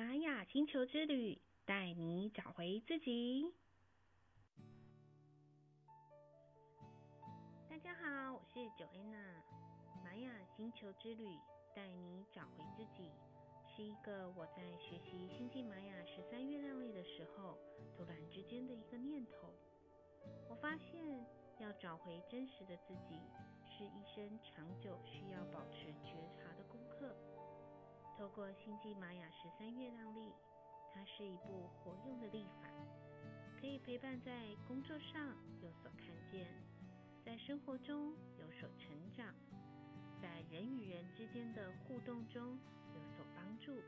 玛雅星球之旅，带你找回自己。大家好，我是 Joanna。玛雅星球之旅，带你找回自己，是一个我在学习星际玛雅十三月亮历的时候，突然之间的一个念头。我发现，要找回真实的自己，是一生长久需要保持觉察的功课。透过星际玛雅十三月亮历，它是一部活用的历法，可以陪伴在工作上有所看见，在生活中有所成长，在人与人之间的互动中有所帮助。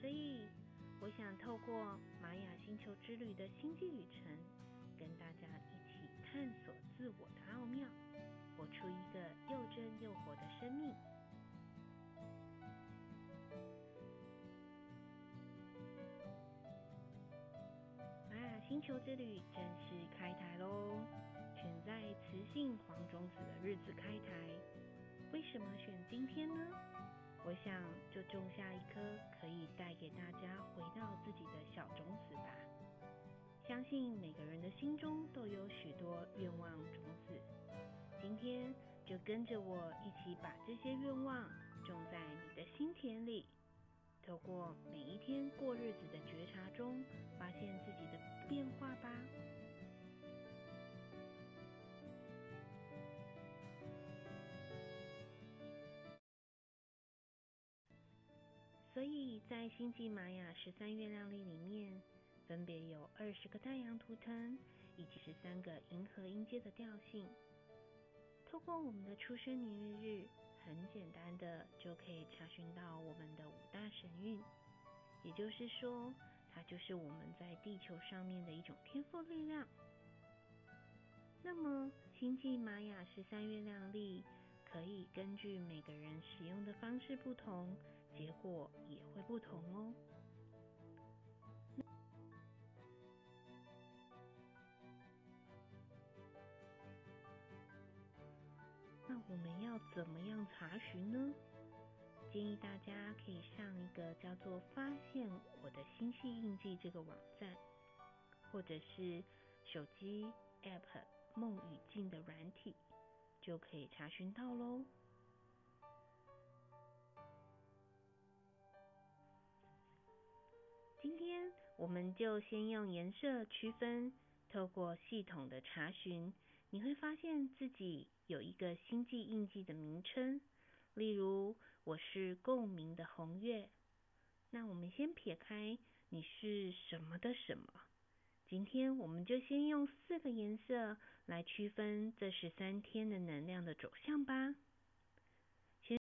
所以，我想透过玛雅星球之旅的星际旅程，跟大家一起探索自我的奥妙，活出一个又真又活的生命。球之旅正式开台喽！选在雌性黄种子的日子开台，为什么选今天呢？我想就种下一颗可以带给大家回到自己的小种子吧。相信每个人的心中都有许多愿望种子，今天就跟着我一起把这些愿望种在你的心田里。透过每一天过日子的觉察中，发现自己的变化吧。所以在星际玛雅十三月亮历里面，分别有二十个太阳图腾，以及十三个银河音阶的调性。透过我们的出生年月日。很简单的就可以查询到我们的五大神韵，也就是说，它就是我们在地球上面的一种天赋力量。那么，星际玛雅十三月亮历可以根据每个人使用的方式不同，结果也会不同哦。那我们要怎么样查询呢？建议大家可以上一个叫做“发现我的星系印记”这个网站，或者是手机 App“ 梦与境”的软体，就可以查询到喽。今天我们就先用颜色区分，透过系统的查询，你会发现自己。有一个星际印记的名称，例如我是共鸣的红月。那我们先撇开你是什么的什么，今天我们就先用四个颜色来区分这十三天的能量的走向吧。先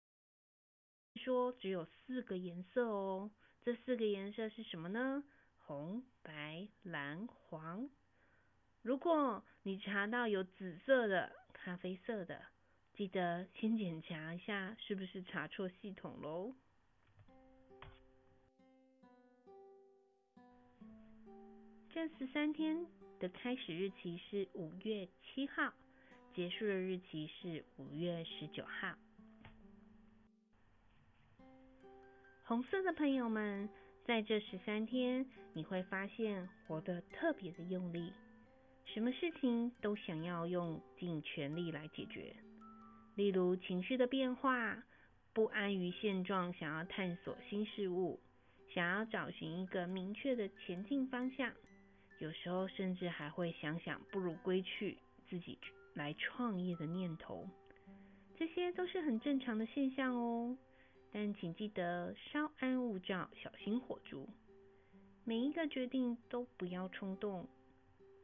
说只有四个颜色哦，这四个颜色是什么呢？红、白、蓝、黄。如果你查到有紫色的、咖啡色的，记得先检查一下是不是查错系统喽。这十三天的开始日期是五月七号，结束的日期是五月十九号。红色的朋友们，在这十三天，你会发现活得特别的用力。什么事情都想要用尽全力来解决，例如情绪的变化，不安于现状，想要探索新事物，想要找寻一个明确的前进方向，有时候甚至还会想想不如归去，自己来创业的念头，这些都是很正常的现象哦。但请记得稍安勿躁，小心火烛，每一个决定都不要冲动。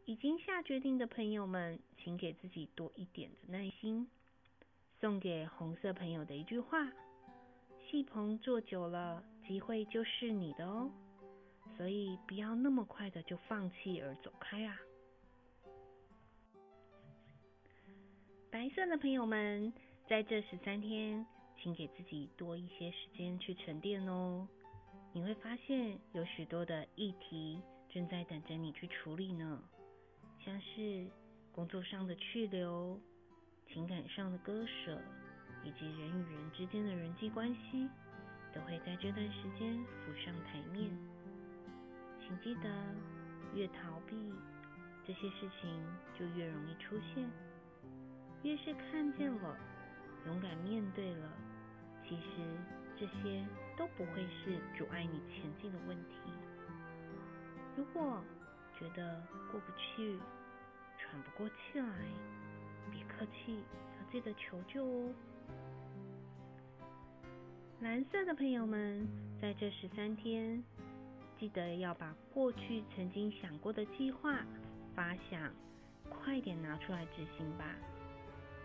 已经下决定的朋友们，请给自己多一点的耐心。送给红色朋友的一句话：戏棚坐久了，机会就是你的哦。所以不要那么快的就放弃而走开啊！白色的朋友们，在这十三天，请给自己多一些时间去沉淀哦。你会发现有许多的议题正在等着你去处理呢。像是工作上的去留、情感上的割舍，以及人与人之间的人际关系，都会在这段时间浮上台面。请记得，越逃避这些事情，就越容易出现；越是看见了，勇敢面对了，其实这些都不会是阻碍你前进的问题。如果觉得过不去，喘不过气来，别客气，要记得求救哦。蓝色的朋友们，在这十三天，记得要把过去曾经想过的计划、发想，快点拿出来执行吧。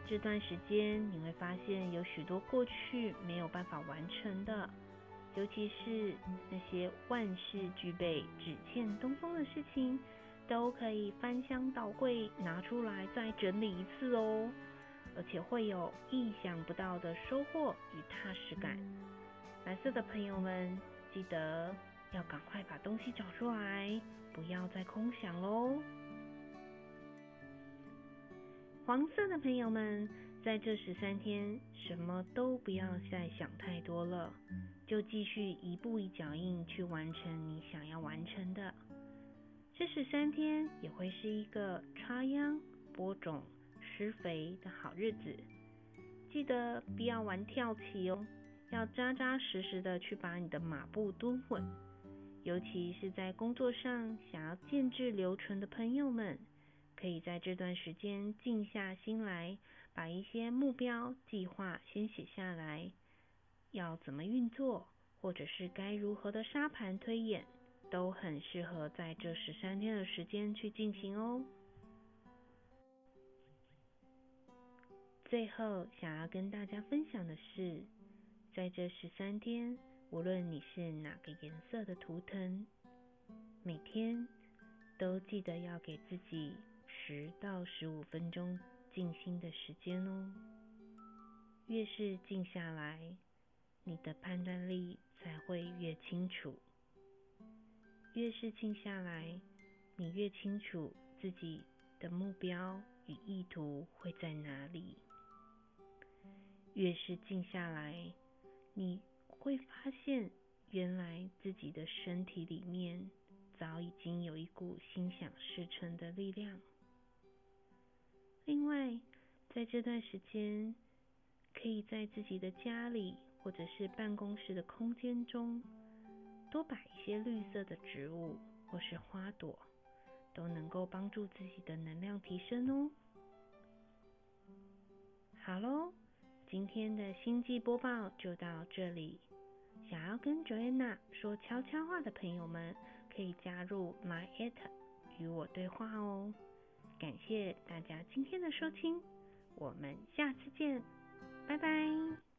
这段时间你会发现有许多过去没有办法完成的，尤其是那些万事俱备只欠东风的事情，都可以翻箱倒柜拿出来再整理一次哦。而且会有意想不到的收获与踏实感。蓝色的朋友们，记得要赶快把东西找出来，不要再空想喽。黄色的朋友们，在这十三天，什么都不要再想太多了，就继续一步一脚印去完成你想要完成的。这十三天也会是一个插秧、播种。施肥的好日子，记得不要玩跳棋哦，要扎扎实实的去把你的马步蹲稳。尤其是在工作上想要建制留存的朋友们，可以在这段时间静下心来，把一些目标计划先写下来，要怎么运作，或者是该如何的沙盘推演，都很适合在这十三天的时间去进行哦。最后，想要跟大家分享的是，在这十三天，无论你是哪个颜色的图腾，每天都记得要给自己十到十五分钟静心的时间哦。越是静下来，你的判断力才会越清楚；越是静下来，你越清楚自己的目标与意图会在哪里。越是静下来，你会发现，原来自己的身体里面早已经有一股心想事成的力量。另外，在这段时间，可以在自己的家里或者是办公室的空间中，多摆一些绿色的植物或是花朵，都能够帮助自己的能量提升哦。好喽。今天的星际播报就到这里。想要跟 Joanna 说悄悄话的朋友们，可以加入 Line@ 与我对话哦。感谢大家今天的收听，我们下次见，拜拜。